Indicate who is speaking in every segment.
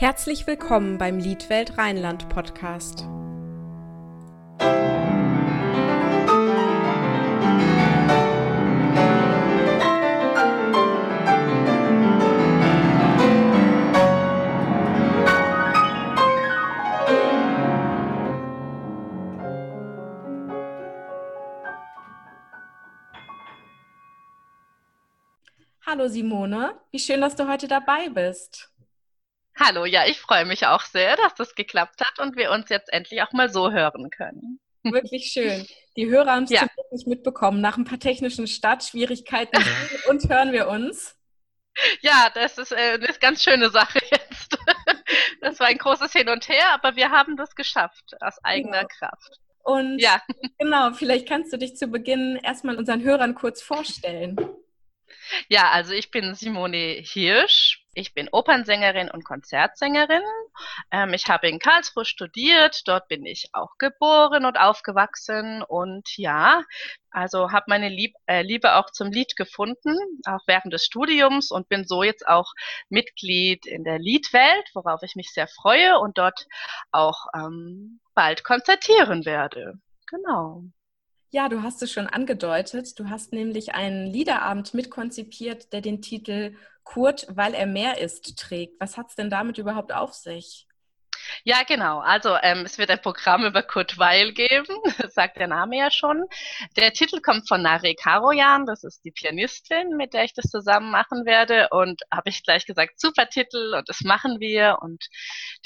Speaker 1: Herzlich willkommen beim Liedwelt Rheinland Podcast. Hallo Simone, wie schön, dass du heute dabei bist.
Speaker 2: Hallo, ja, ich freue mich auch sehr, dass das geklappt hat und wir uns jetzt endlich auch mal so hören können.
Speaker 1: Wirklich schön. Die Hörer haben es ja. nicht mitbekommen. Nach ein paar technischen Startschwierigkeiten und hören wir uns.
Speaker 2: Ja, das ist äh, eine ganz schöne Sache jetzt. Das war ein großes Hin und Her, aber wir haben das geschafft aus eigener genau. Kraft.
Speaker 1: Und ja. genau, vielleicht kannst du dich zu Beginn erstmal unseren Hörern kurz vorstellen.
Speaker 2: Ja, also ich bin Simone Hirsch. Ich bin Opernsängerin und Konzertsängerin. Ähm, ich habe in Karlsruhe studiert. Dort bin ich auch geboren und aufgewachsen. Und ja, also habe meine Lieb äh, Liebe auch zum Lied gefunden, auch während des Studiums und bin so jetzt auch Mitglied in der Liedwelt, worauf ich mich sehr freue und dort auch ähm, bald konzertieren werde. Genau.
Speaker 1: Ja, du hast es schon angedeutet. Du hast nämlich einen Liederabend mitkonzipiert, der den Titel Kurt, weil er mehr ist, trägt. Was hat es denn damit überhaupt auf sich?
Speaker 2: Ja, genau. Also ähm, es wird ein Programm über Kurt Weil geben, das sagt der Name ja schon. Der Titel kommt von Nare Karoyan, das ist die Pianistin, mit der ich das zusammen machen werde. Und habe ich gleich gesagt, super Titel und das machen wir. Und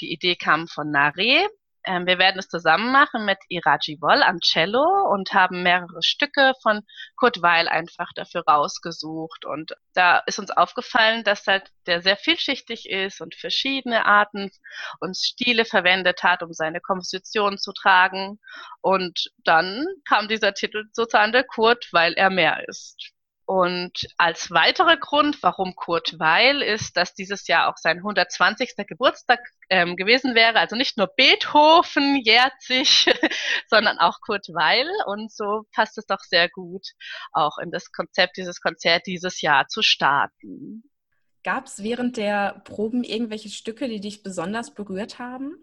Speaker 2: die Idee kam von Nare. Ähm, wir werden es zusammen machen mit Iraji Woll am Cello und haben mehrere Stücke von Kurt Weil einfach dafür rausgesucht. Und da ist uns aufgefallen, dass halt der sehr vielschichtig ist und verschiedene Arten und Stile verwendet hat, um seine Komposition zu tragen. Und dann kam dieser Titel sozusagen der Kurt, weil er mehr ist. Und als weiterer Grund, warum Kurt Weil, ist, dass dieses Jahr auch sein 120. Geburtstag ähm, gewesen wäre. Also nicht nur Beethoven jährt sich, sondern auch Kurt Weil. Und so passt es doch sehr gut, auch in das Konzept dieses Konzert dieses Jahr zu starten.
Speaker 1: Gab es während der Proben irgendwelche Stücke, die dich besonders berührt haben?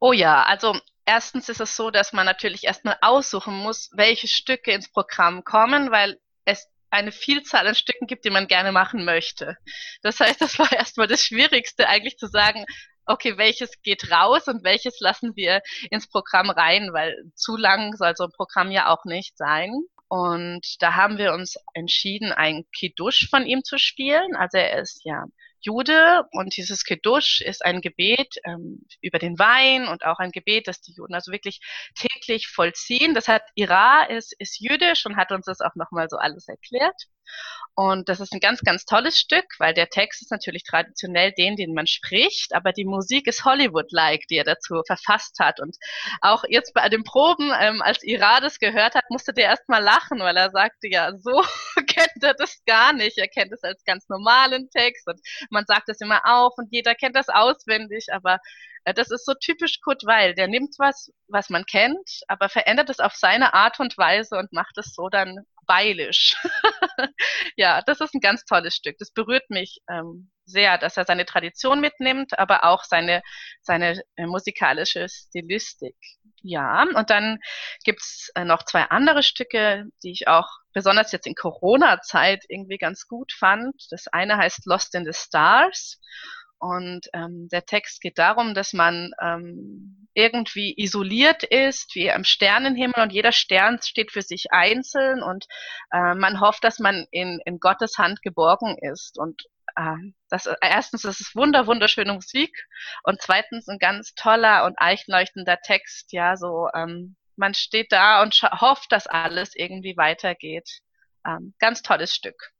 Speaker 2: Oh ja, also erstens ist es so, dass man natürlich erstmal aussuchen muss, welche Stücke ins Programm kommen, weil eine Vielzahl an Stücken gibt, die man gerne machen möchte. Das heißt, das war erstmal das Schwierigste, eigentlich zu sagen, okay, welches geht raus und welches lassen wir ins Programm rein, weil zu lang soll so ein Programm ja auch nicht sein. Und da haben wir uns entschieden, ein Kiddush von ihm zu spielen. Also er ist ja Jude und dieses Kiddush ist ein Gebet ähm, über den Wein und auch ein Gebet, das die Juden also wirklich täglich vollziehen. Das hat Ira ist, ist jüdisch und hat uns das auch nochmal so alles erklärt. Und das ist ein ganz, ganz tolles Stück, weil der Text ist natürlich traditionell den, den man spricht, aber die Musik ist Hollywood-like, die er dazu verfasst hat. Und auch jetzt bei den Proben, ähm, als Ira das gehört hat, musste der erst mal lachen, weil er sagte, ja, so kennt er das gar nicht. Er kennt es als ganz normalen Text und man sagt es immer auf und jeder kennt das auswendig, aber äh, das ist so typisch Kurt Weil. Der nimmt was, was man kennt, aber verändert es auf seine Art und Weise und macht es so dann weilisch. ja, das ist ein ganz tolles Stück. Das berührt mich ähm, sehr, dass er seine Tradition mitnimmt, aber auch seine, seine äh, musikalische Stilistik. Ja, und dann gibt's äh, noch zwei andere Stücke, die ich auch besonders jetzt in Corona-Zeit irgendwie ganz gut fand. Das eine heißt Lost in the Stars und ähm, der Text geht darum, dass man ähm, irgendwie isoliert ist, wie am Sternenhimmel und jeder Stern steht für sich einzeln und äh, man hofft, dass man in, in Gottes Hand geborgen ist. Und äh, das, erstens, das ist wunder, wunderschöne Musik und zweitens ein ganz toller und eichenleuchtender Text, ja, so ähm, man steht da und hofft, dass alles irgendwie weitergeht. Ähm, ganz tolles Stück.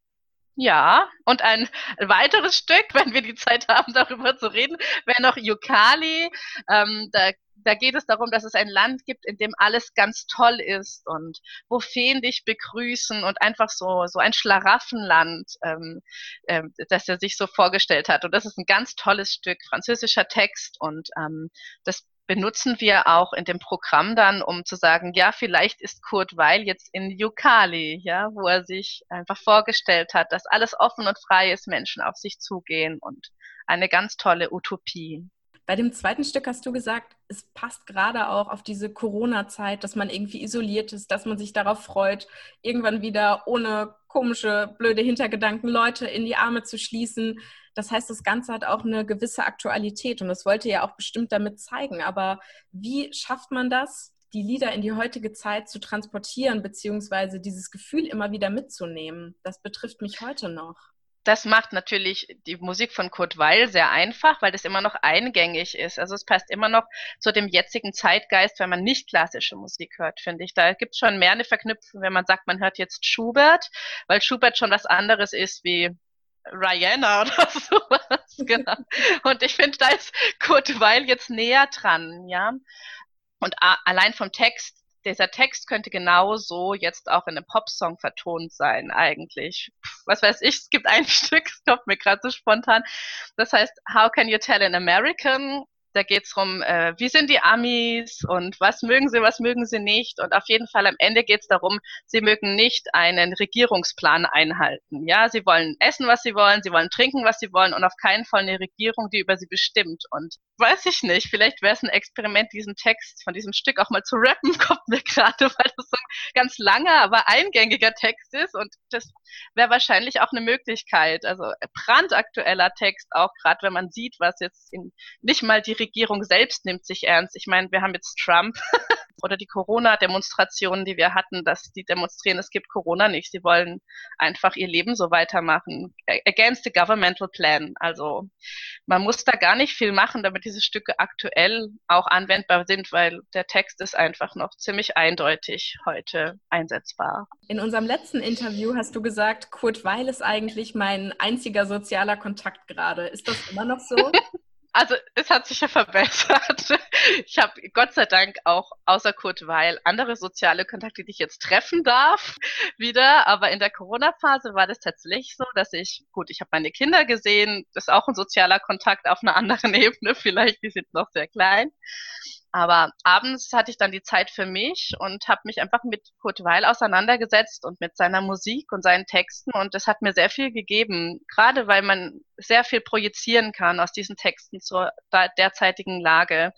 Speaker 2: Ja, und ein weiteres Stück, wenn wir die Zeit haben, darüber zu reden, wäre noch Yukali. Ähm, da, da geht es darum, dass es ein Land gibt, in dem alles ganz toll ist und wo Feen dich begrüßen und einfach so, so ein Schlaraffenland, ähm, ähm, das er sich so vorgestellt hat. Und das ist ein ganz tolles Stück, französischer Text und ähm, das benutzen wir auch in dem Programm dann, um zu sagen, ja, vielleicht ist Kurt Weil jetzt in Yukali, ja, wo er sich einfach vorgestellt hat, dass alles offen und frei ist, Menschen auf sich zugehen und eine ganz tolle Utopie.
Speaker 1: Bei dem zweiten Stück hast du gesagt, es passt gerade auch auf diese Corona-Zeit, dass man irgendwie isoliert ist, dass man sich darauf freut, irgendwann wieder ohne komische, blöde Hintergedanken Leute in die Arme zu schließen. Das heißt, das Ganze hat auch eine gewisse Aktualität und das wollte ja auch bestimmt damit zeigen. Aber wie schafft man das, die Lieder in die heutige Zeit zu transportieren, beziehungsweise dieses Gefühl immer wieder mitzunehmen? Das betrifft mich heute noch
Speaker 2: das macht natürlich die Musik von Kurt Weil sehr einfach, weil das immer noch eingängig ist. Also es passt immer noch zu dem jetzigen Zeitgeist, wenn man nicht klassische Musik hört, finde ich. Da gibt es schon mehr eine Verknüpfung, wenn man sagt, man hört jetzt Schubert, weil Schubert schon was anderes ist wie Rihanna oder sowas. genau. Und ich finde, da ist Kurt Weil jetzt näher dran, ja. Und allein vom Text dieser Text könnte genauso jetzt auch in einem Popsong vertont sein, eigentlich. Was weiß ich, es gibt ein Stück, es kommt mir gerade so spontan. Das heißt, How can you tell an American da geht es darum, äh, wie sind die Amis und was mögen sie, was mögen sie nicht. Und auf jeden Fall am Ende geht es darum, sie mögen nicht einen Regierungsplan einhalten. Ja, sie wollen essen, was sie wollen, sie wollen trinken, was sie wollen und auf keinen Fall eine Regierung, die über sie bestimmt. Und weiß ich nicht, vielleicht wäre es ein Experiment, diesen Text von diesem Stück auch mal zu rappen, kommt mir gerade, weil das so ein ganz langer, aber eingängiger Text ist. Und das wäre wahrscheinlich auch eine Möglichkeit. Also brandaktueller Text, auch gerade wenn man sieht, was jetzt in, nicht mal die Regierung selbst nimmt sich ernst. Ich meine, wir haben jetzt Trump oder die Corona-Demonstrationen, die wir hatten, dass die demonstrieren, es gibt Corona nicht. Sie wollen einfach ihr Leben so weitermachen. Against the governmental plan. Also man muss da gar nicht viel machen, damit diese Stücke aktuell auch anwendbar sind, weil der Text ist einfach noch ziemlich eindeutig heute einsetzbar.
Speaker 1: In unserem letzten Interview hast du gesagt, Kurt Weil ist eigentlich mein einziger sozialer Kontakt gerade. Ist das immer noch so?
Speaker 2: Also es hat sich ja verbessert. Ich habe Gott sei Dank auch außer Kurt Weil andere soziale Kontakte, die ich jetzt treffen darf, wieder. Aber in der Corona-Phase war das tatsächlich so, dass ich, gut, ich habe meine Kinder gesehen, das ist auch ein sozialer Kontakt auf einer anderen Ebene, vielleicht, die sind noch sehr klein. Aber abends hatte ich dann die Zeit für mich und habe mich einfach mit Kurt Weil auseinandergesetzt und mit seiner Musik und seinen Texten und das hat mir sehr viel gegeben, gerade weil man sehr viel projizieren kann aus diesen Texten zur derzeitigen Lage.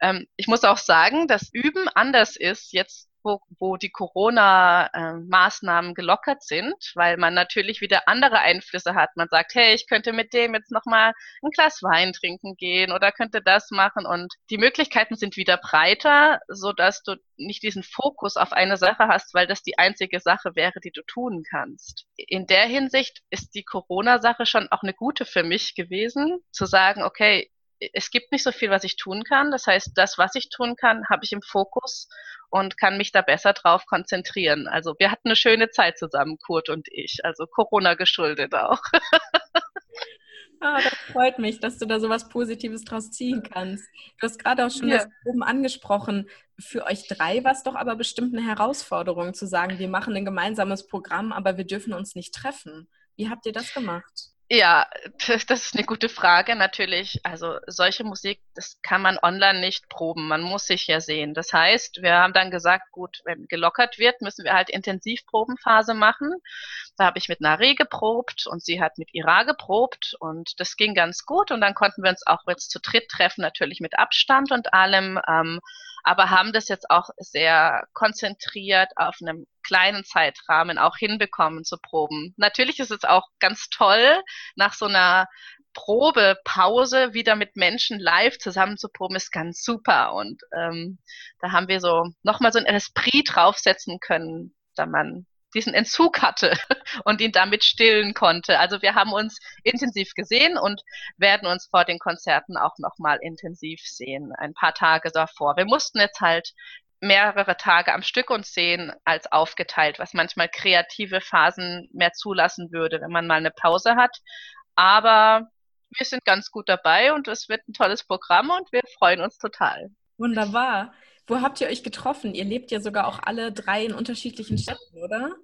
Speaker 2: Ähm, ich muss auch sagen, dass Üben anders ist jetzt wo, wo die Corona-Maßnahmen gelockert sind, weil man natürlich wieder andere Einflüsse hat. Man sagt, hey, ich könnte mit dem jetzt nochmal ein Glas Wein trinken gehen oder könnte das machen und die Möglichkeiten sind wieder breiter, so dass du nicht diesen Fokus auf eine Sache hast, weil das die einzige Sache wäre, die du tun kannst. In der Hinsicht ist die Corona-Sache schon auch eine gute für mich gewesen, zu sagen, okay, es gibt nicht so viel, was ich tun kann. Das heißt, das, was ich tun kann, habe ich im Fokus und kann mich da besser drauf konzentrieren. Also wir hatten eine schöne Zeit zusammen, Kurt und ich. Also Corona geschuldet auch.
Speaker 1: Ah, das freut mich, dass du da so was Positives draus ziehen kannst. Du hast gerade auch schon ja. das oben angesprochen. Für euch drei war es doch aber bestimmt eine Herausforderung zu sagen, wir machen ein gemeinsames Programm, aber wir dürfen uns nicht treffen. Wie habt ihr das gemacht?
Speaker 2: Ja, das, ist eine gute Frage natürlich. Also solche Musik, das kann man online nicht proben. Man muss sich ja sehen. Das heißt, wir haben dann gesagt, gut, wenn gelockert wird, müssen wir halt Intensivprobenphase machen. Da habe ich mit Nare geprobt und sie hat mit Ira geprobt und das ging ganz gut. Und dann konnten wir uns auch jetzt zu dritt treffen, natürlich mit Abstand und allem. Ähm, aber haben das jetzt auch sehr konzentriert auf einem kleinen Zeitrahmen auch hinbekommen zu proben. Natürlich ist es auch ganz toll, nach so einer Probepause wieder mit Menschen live zusammen zu proben, ist ganz super. Und ähm, da haben wir so nochmal so ein Esprit draufsetzen können, da man diesen Entzug hatte und ihn damit stillen konnte. Also wir haben uns intensiv gesehen und werden uns vor den Konzerten auch nochmal intensiv sehen, ein paar Tage davor. Wir mussten jetzt halt mehrere Tage am Stück uns sehen als aufgeteilt, was manchmal kreative Phasen mehr zulassen würde, wenn man mal eine Pause hat. Aber wir sind ganz gut dabei und es wird ein tolles Programm und wir freuen uns total.
Speaker 1: Wunderbar. Wo habt ihr euch getroffen? Ihr lebt ja sogar auch alle drei in unterschiedlichen Städten, oder?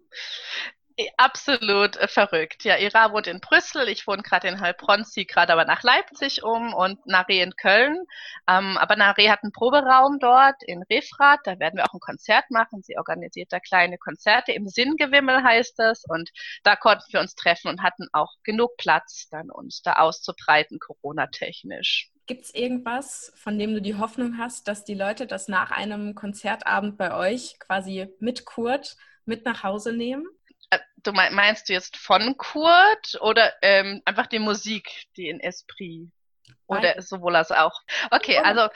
Speaker 2: Absolut äh, verrückt. Ja, Ira wohnt in Brüssel, ich wohne gerade in Heilbronn, ziehe gerade aber nach Leipzig um und Nare in Köln. Ähm, aber Nare hat einen Proberaum dort in Refrath, da werden wir auch ein Konzert machen. Sie organisiert da kleine Konzerte, im Sinngewimmel heißt das und da konnten wir uns treffen und hatten auch genug Platz, dann uns da auszubreiten, Corona-technisch.
Speaker 1: Gibt es irgendwas, von dem du die Hoffnung hast, dass die Leute das nach einem Konzertabend bei euch quasi mit Kurt mit nach Hause nehmen?
Speaker 2: Äh, du meinst du jetzt von Kurt oder ähm, einfach die Musik, die in Esprit? Oder sowohl als auch. Okay, also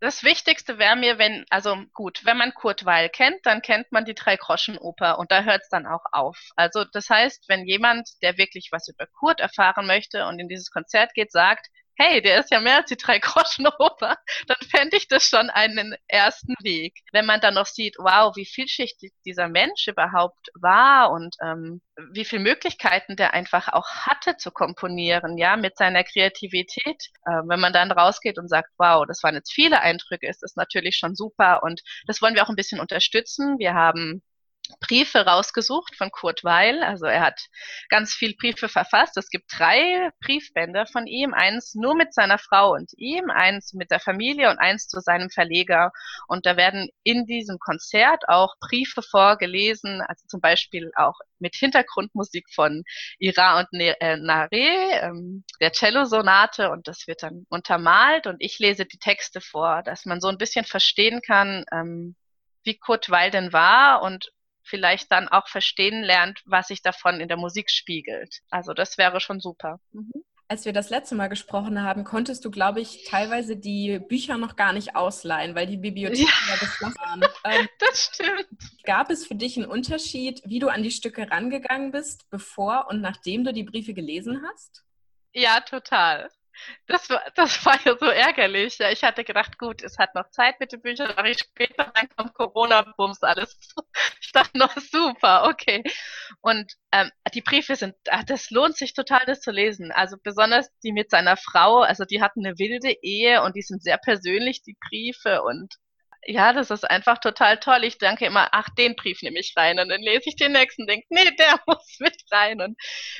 Speaker 2: das Wichtigste wäre mir, wenn, also gut, wenn man Kurt Weil kennt, dann kennt man die Drei-Groschen-Oper und da hört es dann auch auf. Also das heißt, wenn jemand, der wirklich was über Kurt erfahren möchte und in dieses Konzert geht, sagt, hey, der ist ja mehr als die drei Groschen Oper, dann fände ich das schon einen ersten Weg. Wenn man dann noch sieht, wow, wie vielschichtig dieser Mensch überhaupt war und ähm, wie viele Möglichkeiten der einfach auch hatte zu komponieren, ja, mit seiner Kreativität. Äh, wenn man dann rausgeht und sagt, wow, das waren jetzt viele Eindrücke, ist das natürlich schon super und das wollen wir auch ein bisschen unterstützen. Wir haben Briefe rausgesucht von Kurt Weil. Also er hat ganz viel Briefe verfasst. Es gibt drei Briefbände von ihm. Eins nur mit seiner Frau und ihm, eins mit der Familie und eins zu seinem Verleger. Und da werden in diesem Konzert auch Briefe vorgelesen, also zum Beispiel auch mit Hintergrundmusik von Ira und äh, Nare, ähm, der Cello-Sonate und das wird dann untermalt und ich lese die Texte vor, dass man so ein bisschen verstehen kann, ähm, wie Kurt Weil denn war und vielleicht dann auch verstehen lernt, was sich davon in der Musik spiegelt. Also das wäre schon super. Mhm.
Speaker 1: Als wir das letzte Mal gesprochen haben, konntest du, glaube ich, teilweise die Bücher noch gar nicht ausleihen, weil die Bibliotheken ja, ja geschlossen waren.
Speaker 2: Ähm, das stimmt.
Speaker 1: Gab es für dich einen Unterschied, wie du an die Stücke rangegangen bist, bevor und nachdem du die Briefe gelesen hast?
Speaker 2: Ja, total. Das war, das war ja so ärgerlich. Ja, ich hatte gedacht, gut, es hat noch Zeit mit den Büchern, mache ich später, dann kommt Corona, bums, alles. Ich dachte noch, super, okay. Und ähm, die Briefe sind, ach, das lohnt sich total, das zu lesen. Also besonders die mit seiner Frau, also die hatten eine wilde Ehe und die sind sehr persönlich, die Briefe und ja, das ist einfach total toll. Ich danke immer, ach, den Brief nehme ich rein und dann lese ich den nächsten und denke, nee, der muss mit rein. Und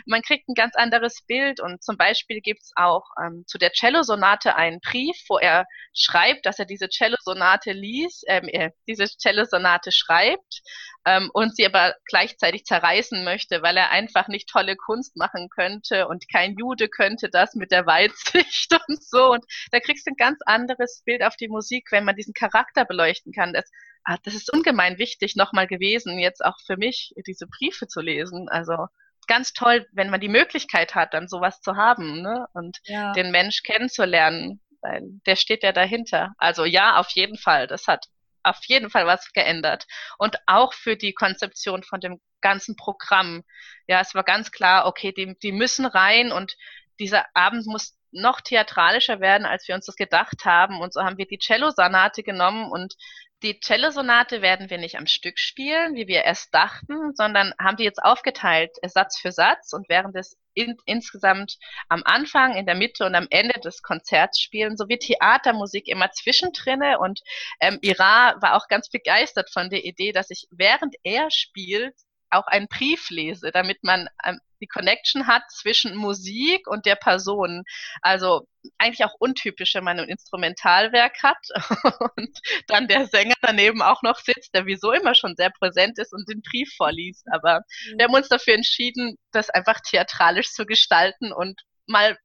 Speaker 2: man kriegt ein ganz anderes Bild. Und zum Beispiel gibt's auch ähm, zu der Cello-Sonate einen Brief, wo er schreibt, dass er diese Cello-Sonate liest, ähm, äh, diese Cello-Sonate schreibt ähm, und sie aber gleichzeitig zerreißen möchte, weil er einfach nicht tolle Kunst machen könnte und kein Jude könnte das mit der Weitsicht und so. Und da kriegst du ein ganz anderes Bild auf die Musik, wenn man diesen Charakter beleuchten kann. Das, ah, das ist ungemein wichtig nochmal gewesen, jetzt auch für mich, diese Briefe zu lesen. Also ganz toll, wenn man die Möglichkeit hat, dann sowas zu haben ne? und ja. den Mensch kennenzulernen, weil der steht ja dahinter. Also ja, auf jeden Fall, das hat auf jeden Fall was geändert. Und auch für die Konzeption von dem ganzen Programm. Ja, es war ganz klar, okay, die, die müssen rein und dieser Abend muss noch theatralischer werden, als wir uns das gedacht haben. Und so haben wir die Cello-Sonate genommen und die Cello-Sonate werden wir nicht am Stück spielen, wie wir erst dachten, sondern haben die jetzt aufgeteilt, Satz für Satz und während des in, insgesamt am Anfang, in der Mitte und am Ende des Konzerts spielen, sowie Theatermusik immer zwischendrinne. Und ähm, Ira war auch ganz begeistert von der Idee, dass ich während er spielt auch einen Brief lese, damit man ähm, die Connection hat zwischen Musik und der Person. Also eigentlich auch untypisch, wenn man ein Instrumentalwerk hat und dann der Sänger daneben auch noch sitzt, der wieso immer schon sehr präsent ist und den Brief vorliest. Aber mhm. wir haben uns dafür entschieden, das einfach theatralisch zu gestalten und mal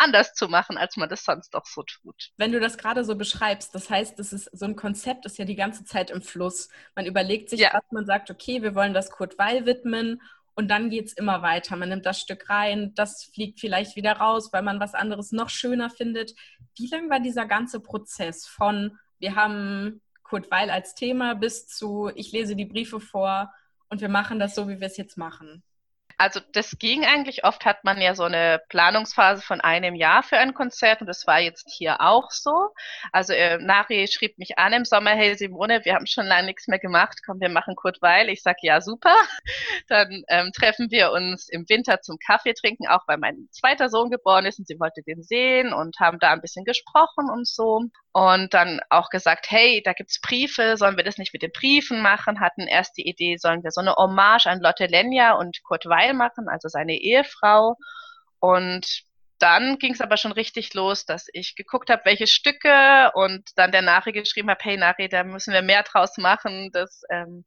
Speaker 2: anders zu machen, als man das sonst auch so tut.
Speaker 1: Wenn du das gerade so beschreibst, das heißt, das ist so ein Konzept ist ja die ganze Zeit im Fluss. Man überlegt sich, ja. was man sagt, okay, wir wollen das Kurt Weil widmen und dann geht es immer weiter. Man nimmt das Stück rein, das fliegt vielleicht wieder raus, weil man was anderes noch schöner findet. Wie lang war dieser ganze Prozess von, wir haben Kurt Weil als Thema bis zu, ich lese die Briefe vor und wir machen das so, wie wir es jetzt machen?
Speaker 2: Also das ging eigentlich. Oft hat man ja so eine Planungsphase von einem Jahr für ein Konzert und das war jetzt hier auch so. Also äh, Nari schrieb mich an im Sommer, hey Simone, wir haben schon lange nichts mehr gemacht, komm, wir machen Kurt Weil. Ich sag ja, super. Dann ähm, treffen wir uns im Winter zum Kaffee trinken, auch weil mein zweiter Sohn geboren ist und sie wollte den sehen und haben da ein bisschen gesprochen und so. Und dann auch gesagt, hey, da gibt's Briefe, sollen wir das nicht mit den Briefen machen? Hatten erst die Idee, sollen wir so eine Hommage an Lotte Lenya und Kurt Weil machen, also seine Ehefrau. Und dann ging es aber schon richtig los, dass ich geguckt habe, welche Stücke und dann der Nari geschrieben habe, hey Nari, da müssen wir mehr draus machen, das ähm,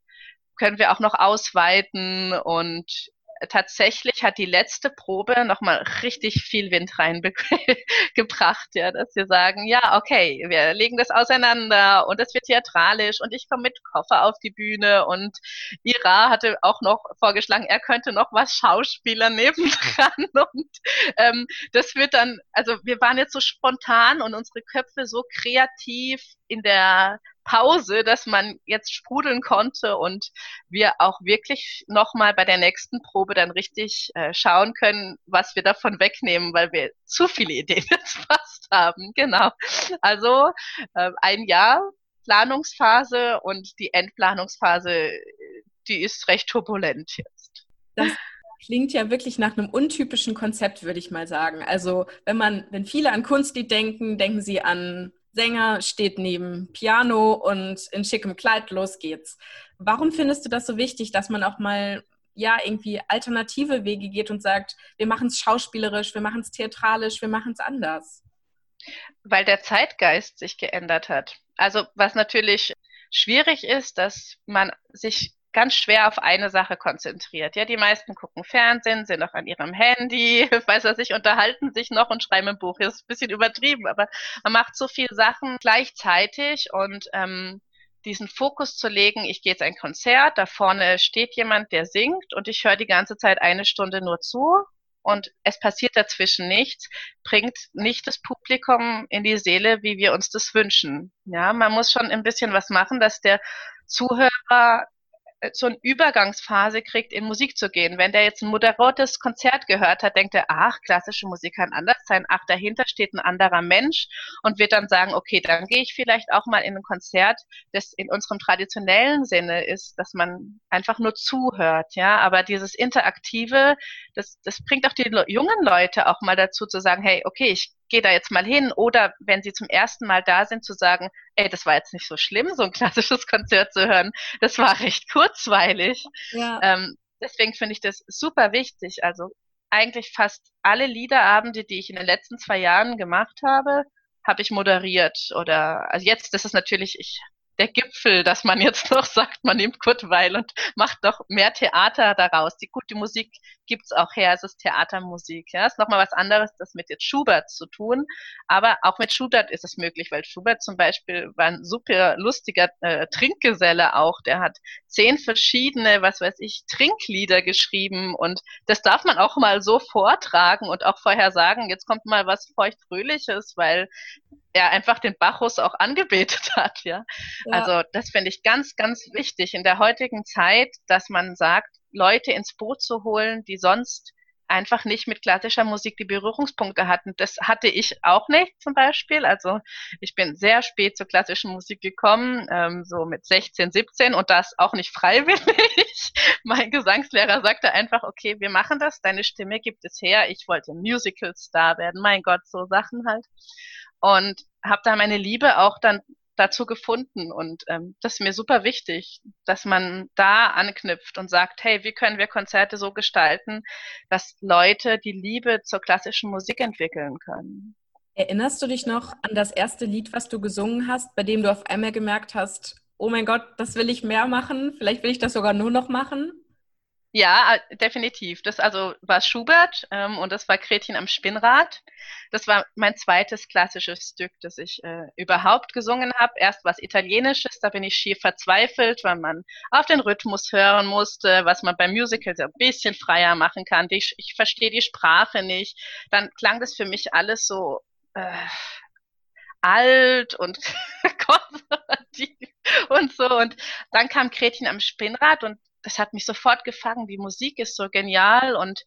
Speaker 2: können wir auch noch ausweiten und tatsächlich hat die letzte Probe nochmal richtig viel Wind reingebracht, ja, dass wir sagen, ja, okay, wir legen das auseinander und es wird theatralisch und ich komme mit Koffer auf die Bühne und Ira hatte auch noch vorgeschlagen, er könnte noch was Schauspieler nebendran und ähm, das wird dann, also wir waren jetzt so spontan und unsere Köpfe so kreativ in der Pause, dass man jetzt sprudeln konnte und wir auch wirklich nochmal bei der nächsten Probe dann richtig äh, schauen können, was wir davon wegnehmen, weil wir zu viele Ideen jetzt fast haben. Genau. Also äh, ein Jahr Planungsphase und die Endplanungsphase, die ist recht turbulent jetzt.
Speaker 1: Das klingt ja wirklich nach einem untypischen Konzept, würde ich mal sagen. Also wenn man, wenn viele an Kunstlied denken, denken sie an Sänger steht neben Piano und in schickem Kleid, los geht's. Warum findest du das so wichtig, dass man auch mal ja irgendwie alternative Wege geht und sagt, wir machen es schauspielerisch, wir machen es theatralisch, wir machen es anders?
Speaker 2: Weil der Zeitgeist sich geändert hat. Also was natürlich schwierig ist, dass man sich ganz schwer auf eine Sache konzentriert. Ja, die meisten gucken Fernsehen, sind noch an ihrem Handy, weiß was ich, unterhalten sich noch und schreiben ein Buch. Das ist ein bisschen übertrieben, aber man macht so viele Sachen gleichzeitig und ähm, diesen Fokus zu legen, ich gehe jetzt ein Konzert, da vorne steht jemand, der singt und ich höre die ganze Zeit eine Stunde nur zu und es passiert dazwischen nichts, bringt nicht das Publikum in die Seele, wie wir uns das wünschen. Ja, man muss schon ein bisschen was machen, dass der Zuhörer so eine Übergangsphase kriegt, in Musik zu gehen. Wenn der jetzt ein moderates Konzert gehört hat, denkt er, ach, klassische Musik kann anders sein, ach, dahinter steht ein anderer Mensch und wird dann sagen, okay, dann gehe ich vielleicht auch mal in ein Konzert, das in unserem traditionellen Sinne ist, dass man einfach nur zuhört, ja, aber dieses Interaktive, das, das bringt auch die jungen Leute auch mal dazu zu sagen, hey, okay, ich gehe da jetzt mal hin. Oder wenn sie zum ersten Mal da sind, zu sagen, ey, das war jetzt nicht so schlimm, so ein klassisches Konzert zu hören. Das war recht kurzweilig. Ja. Ähm, deswegen finde ich das super wichtig. Also eigentlich fast alle Liederabende, die ich in den letzten zwei Jahren gemacht habe, habe ich moderiert. Oder also jetzt, das ist natürlich, ich der Gipfel, dass man jetzt noch sagt, man nimmt Kurt Weil und macht doch mehr Theater daraus. Die gute Musik gibt's auch her, es ist Theatermusik. Ja, ist nochmal was anderes, das mit jetzt Schubert zu tun. Aber auch mit Schubert ist es möglich, weil Schubert zum Beispiel war ein super lustiger äh, Trinkgeselle auch. Der hat zehn verschiedene, was weiß ich, Trinklieder geschrieben und das darf man auch mal so vortragen und auch vorher sagen, jetzt kommt mal was feuchtfröhliches, weil er einfach den Bacchus auch angebetet hat, ja? ja. Also das finde ich ganz, ganz wichtig in der heutigen Zeit, dass man sagt, Leute ins Boot zu holen, die sonst einfach nicht mit klassischer Musik die Berührungspunkte hatten. Das hatte ich auch nicht zum Beispiel. Also ich bin sehr spät zur klassischen Musik gekommen, ähm, so mit 16, 17 und das auch nicht freiwillig. mein Gesangslehrer sagte einfach, okay, wir machen das, deine Stimme gibt es her. Ich wollte Musical-Star werden, mein Gott, so Sachen halt und habe da meine Liebe auch dann dazu gefunden und ähm, das ist mir super wichtig, dass man da anknüpft und sagt, hey, wie können wir Konzerte so gestalten, dass Leute die Liebe zur klassischen Musik entwickeln können.
Speaker 1: Erinnerst du dich noch an das erste Lied, was du gesungen hast, bei dem du auf einmal gemerkt hast, oh mein Gott, das will ich mehr machen, vielleicht will ich das sogar nur noch machen?
Speaker 2: Ja, definitiv. Das also war Schubert ähm, und das war Gretchen am Spinnrad. Das war mein zweites klassisches Stück, das ich äh, überhaupt gesungen habe. Erst was Italienisches, da bin ich schier verzweifelt, weil man auf den Rhythmus hören musste, was man beim Musical so ein bisschen freier machen kann. Die, ich verstehe die Sprache nicht. Dann klang das für mich alles so äh, alt und konservativ und so. Und dann kam Gretchen am Spinnrad und das hat mich sofort gefangen. Die Musik ist so genial und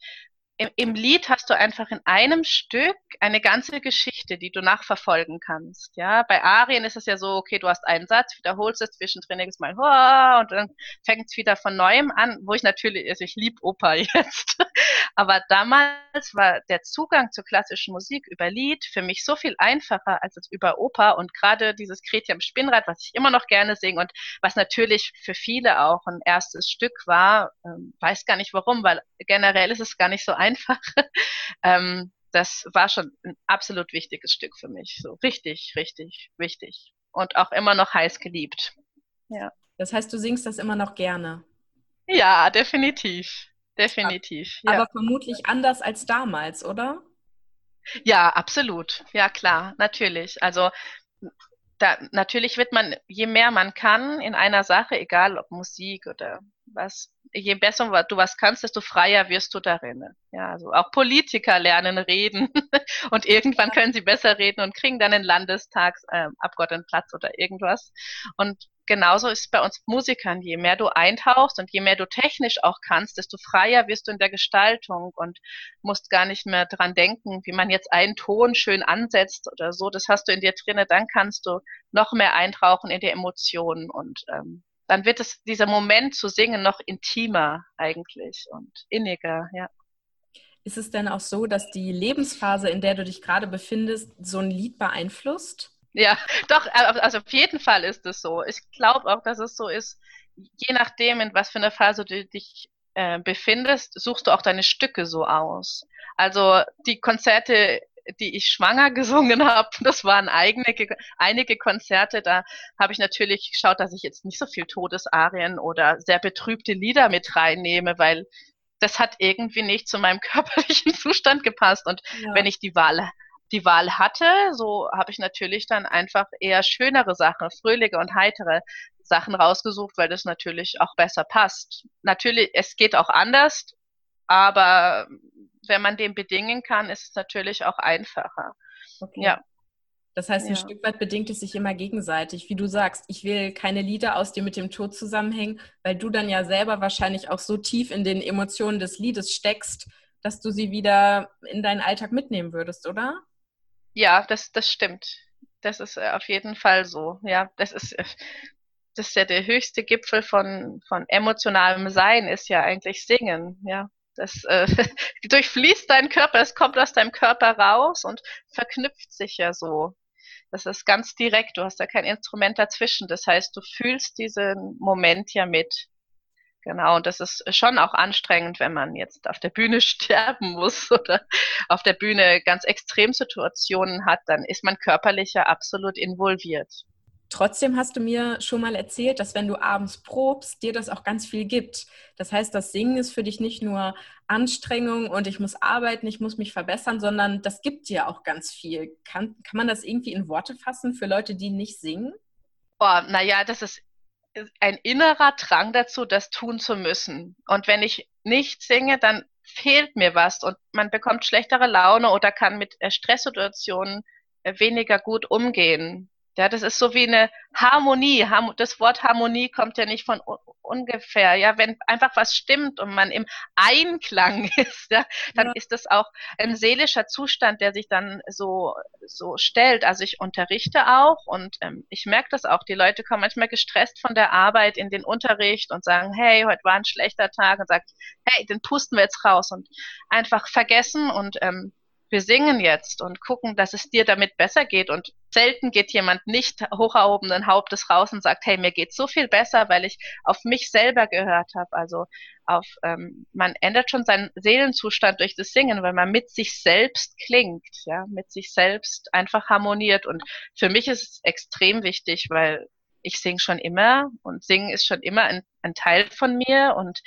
Speaker 2: im, im, Lied hast du einfach in einem Stück eine ganze Geschichte, die du nachverfolgen kannst. Ja, bei Arien ist es ja so, okay, du hast einen Satz, wiederholst es zwischendrin jedes Mal, und dann fängt es wieder von neuem an, wo ich natürlich, also ich liebe Oper jetzt, aber damals war der Zugang zur klassischen Musik über Lied für mich so viel einfacher als über Oper und gerade dieses Kreti am Spinnrad, was ich immer noch gerne singe und was natürlich für viele auch ein erstes Stück war, ähm, weiß gar nicht warum, weil generell ist es gar nicht so einfach einfach. ähm, das war schon ein absolut wichtiges Stück für mich. So richtig, richtig wichtig. Und auch immer noch heiß geliebt.
Speaker 1: Ja. Das heißt, du singst das immer noch gerne?
Speaker 2: Ja, definitiv. Definitiv.
Speaker 1: Aber ja. vermutlich anders als damals, oder?
Speaker 2: Ja, absolut. Ja, klar, natürlich. Also da, natürlich wird man, je mehr man kann in einer Sache, egal ob Musik oder was, je besser du was kannst, desto freier wirst du darin. Ja, also auch Politiker lernen reden und irgendwann können sie besser reden und kriegen dann einen Landestagsabgeordnetenplatz äh, oder irgendwas. Und genauso ist es bei uns Musikern. Je mehr du eintauchst und je mehr du technisch auch kannst, desto freier wirst du in der Gestaltung und musst gar nicht mehr dran denken, wie man jetzt einen Ton schön ansetzt oder so. Das hast du in dir drinne. Dann kannst du noch mehr eintauchen in die Emotionen und ähm, dann wird es dieser Moment zu singen noch intimer eigentlich und inniger, ja.
Speaker 1: Ist es denn auch so, dass die Lebensphase, in der du dich gerade befindest, so ein Lied beeinflusst?
Speaker 2: Ja, doch, also auf jeden Fall ist es so. Ich glaube auch, dass es so ist, je nachdem, in was für einer Phase du dich äh, befindest, suchst du auch deine Stücke so aus. Also die Konzerte die ich schwanger gesungen habe. Das waren eigene, einige Konzerte. Da habe ich natürlich geschaut, dass ich jetzt nicht so viel Todesarien oder sehr betrübte Lieder mit reinnehme, weil das hat irgendwie nicht zu meinem körperlichen Zustand gepasst. Und ja. wenn ich die Wahl die Wahl hatte, so habe ich natürlich dann einfach eher schönere Sachen, fröhliche und heitere Sachen rausgesucht, weil das natürlich auch besser passt. Natürlich, es geht auch anders, aber wenn man dem bedingen kann, ist es natürlich auch einfacher.
Speaker 1: Okay. Ja. Das heißt, ein ja. Stück weit bedingt es sich immer gegenseitig. Wie du sagst, ich will keine Lieder aus, die mit dem Tod zusammenhängen, weil du dann ja selber wahrscheinlich auch so tief in den Emotionen des Liedes steckst, dass du sie wieder in deinen Alltag mitnehmen würdest, oder?
Speaker 2: Ja, das, das stimmt. Das ist äh, auf jeden Fall so. Ja, das ist, äh, das ist ja der höchste Gipfel von, von emotionalem Sein, ist ja eigentlich Singen. Ja, das äh, durchfließt deinen Körper, es kommt aus deinem Körper raus und verknüpft sich ja so. Das ist ganz direkt, du hast da kein Instrument dazwischen. Das heißt, du fühlst diesen Moment ja mit. Genau, und das ist schon auch anstrengend, wenn man jetzt auf der Bühne sterben muss oder auf der Bühne ganz Extremsituationen hat, dann ist man körperlich ja absolut involviert.
Speaker 1: Trotzdem hast du mir schon mal erzählt, dass wenn du abends probst, dir das auch ganz viel gibt. Das heißt, das Singen ist für dich nicht nur Anstrengung und ich muss arbeiten, ich muss mich verbessern, sondern das gibt dir auch ganz viel. Kann, kann man das irgendwie in Worte fassen für Leute, die nicht singen?
Speaker 2: Oh, naja, das ist ein innerer Drang dazu, das tun zu müssen. Und wenn ich nicht singe, dann fehlt mir was und man bekommt schlechtere Laune oder kann mit Stresssituationen weniger gut umgehen. Ja, das ist so wie eine Harmonie. Das Wort Harmonie kommt ja nicht von ungefähr. Ja, wenn einfach was stimmt und man im Einklang ist, ja, dann ja. ist das auch ein seelischer Zustand, der sich dann so, so stellt. Also ich unterrichte auch und ähm, ich merke das auch. Die Leute kommen manchmal gestresst von der Arbeit in den Unterricht und sagen, hey, heute war ein schlechter Tag und sagt, hey, den pusten wir jetzt raus und einfach vergessen und ähm, wir singen jetzt und gucken, dass es dir damit besser geht. Und selten geht jemand nicht hoch erhobenen Hauptes raus und sagt, hey, mir geht's so viel besser, weil ich auf mich selber gehört habe. Also auf, ähm, man ändert schon seinen Seelenzustand durch das Singen, weil man mit sich selbst klingt, ja, mit sich selbst einfach harmoniert. Und für mich ist es extrem wichtig, weil ich singe schon immer und singen ist schon immer ein, ein Teil von mir und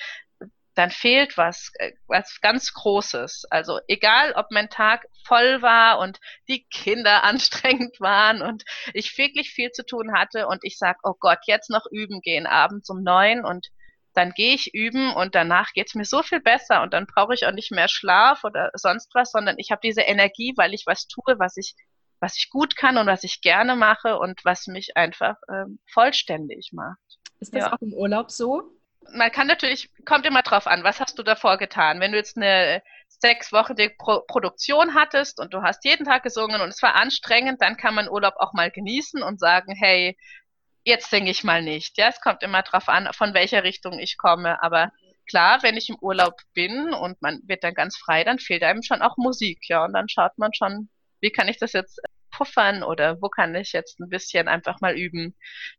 Speaker 2: dann fehlt was, äh, was ganz Großes. Also egal, ob mein Tag voll war und die Kinder anstrengend waren und ich wirklich viel zu tun hatte und ich sag, oh Gott, jetzt noch üben gehen, abends um neun und dann gehe ich üben und danach geht's mir so viel besser und dann brauche ich auch nicht mehr Schlaf oder sonst was, sondern ich habe diese Energie, weil ich was tue, was ich was ich gut kann und was ich gerne mache und was mich einfach ähm, vollständig macht.
Speaker 1: Ist das ja. auch im Urlaub so?
Speaker 2: Man kann natürlich, kommt immer drauf an, was hast du davor getan? Wenn du jetzt eine sechs Wochen die Pro Produktion hattest und du hast jeden Tag gesungen und es war anstrengend, dann kann man Urlaub auch mal genießen und sagen, hey, jetzt singe ich mal nicht. Ja, es kommt immer drauf an, von welcher Richtung ich komme. Aber klar, wenn ich im Urlaub bin und man wird dann ganz frei, dann fehlt einem schon auch Musik, ja. Und dann schaut man schon, wie kann ich das jetzt puffern oder wo kann ich jetzt ein bisschen einfach mal üben.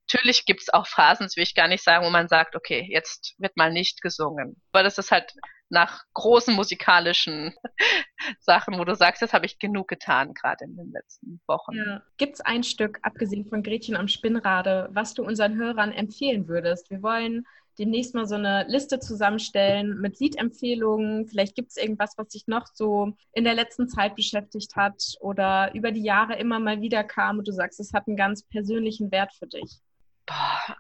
Speaker 2: Natürlich gibt es auch Phasen, das will ich gar nicht sagen, wo man sagt, okay, jetzt wird mal nicht gesungen. Aber das ist halt nach großen musikalischen Sachen, wo du sagst, das habe ich genug getan, gerade in den letzten Wochen. Ja.
Speaker 1: Gibt es ein Stück, abgesehen von Gretchen am Spinnrade, was du unseren Hörern empfehlen würdest? Wir wollen demnächst mal so eine Liste zusammenstellen mit Liedempfehlungen. Vielleicht gibt es irgendwas, was dich noch so in der letzten Zeit beschäftigt hat oder über die Jahre immer mal wieder kam und du sagst, es hat einen ganz persönlichen Wert für dich.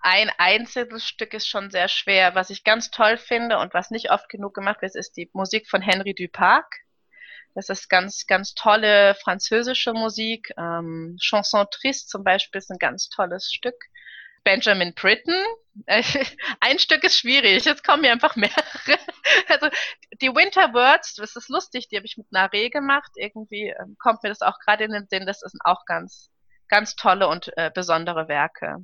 Speaker 2: Ein einzelnes Stück ist schon sehr schwer. Was ich ganz toll finde und was nicht oft genug gemacht wird, ist die Musik von Henry Duparc. Das ist ganz, ganz tolle französische Musik. Ähm, Chanson Triste zum Beispiel ist ein ganz tolles Stück. Benjamin Britten. ein Stück ist schwierig, jetzt kommen mir einfach mehrere. Also die Winter Words, das ist lustig, die habe ich mit Nare gemacht. Irgendwie ähm, kommt mir das auch gerade in den Sinn, das sind auch ganz, ganz tolle und äh, besondere Werke.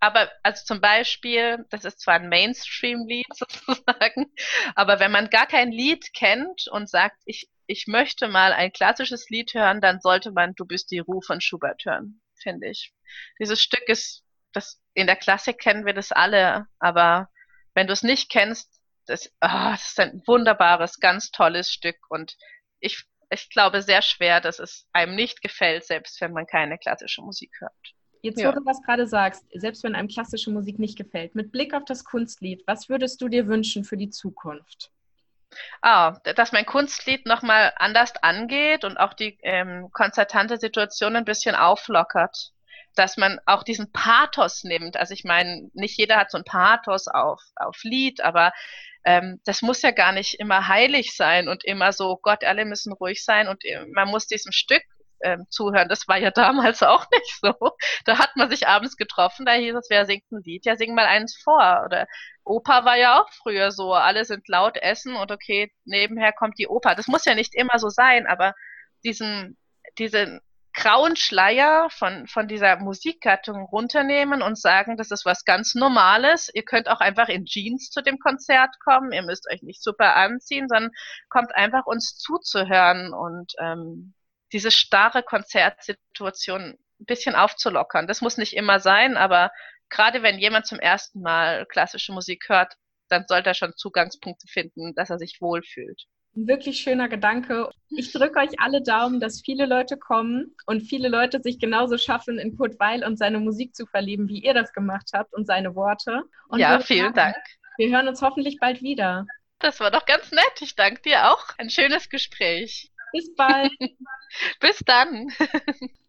Speaker 2: Aber also zum Beispiel, das ist zwar ein Mainstream-Lied sozusagen, aber wenn man gar kein Lied kennt und sagt, ich, ich möchte mal ein klassisches Lied hören, dann sollte man Du bist die Ruhe von Schubert hören, finde ich. Dieses Stück ist, das, in der Klassik kennen wir das alle, aber wenn du es nicht kennst, das, oh, das ist ein wunderbares, ganz tolles Stück und ich, ich glaube sehr schwer, dass es einem nicht gefällt, selbst wenn man keine klassische Musik hört.
Speaker 1: Jetzt, wo ja. du was gerade sagst, selbst wenn einem klassische Musik nicht gefällt, mit Blick auf das Kunstlied, was würdest du dir wünschen für die Zukunft?
Speaker 2: Ah, dass mein Kunstlied nochmal anders angeht und auch die ähm, konzertante Situation ein bisschen auflockert. Dass man auch diesen Pathos nimmt. Also ich meine, nicht jeder hat so ein Pathos auf, auf Lied, aber ähm, das muss ja gar nicht immer heilig sein und immer so, Gott, alle müssen ruhig sein und äh, man muss diesem Stück ähm, zuhören. Das war ja damals auch nicht so. Da hat man sich abends getroffen, da hieß es, wer singt ein Lied? Ja, sing mal eins vor. Oder Oper war ja auch früher so. Alle sind laut essen und okay, nebenher kommt die Oper. Das muss ja nicht immer so sein, aber diesen, diesen grauen Schleier von, von dieser Musikgattung runternehmen und sagen, das ist was ganz Normales. Ihr könnt auch einfach in Jeans zu dem Konzert kommen. Ihr müsst euch nicht super anziehen, sondern kommt einfach uns zuzuhören und ähm, diese starre Konzertsituation ein bisschen aufzulockern. Das muss nicht immer sein, aber gerade wenn jemand zum ersten Mal klassische Musik hört, dann sollte er schon Zugangspunkte finden, dass er sich wohlfühlt.
Speaker 1: Ein wirklich schöner Gedanke. Ich drücke euch alle Daumen, dass viele Leute kommen und viele Leute sich genauso schaffen, in Kurt Weil und seine Musik zu verlieben, wie ihr das gemacht habt und seine Worte. Und
Speaker 2: ja, vielen Dank.
Speaker 1: Wir hören uns hoffentlich bald wieder.
Speaker 2: Das war doch ganz nett. Ich danke dir auch. Ein schönes Gespräch.
Speaker 1: Bis bald.
Speaker 2: Bis dann.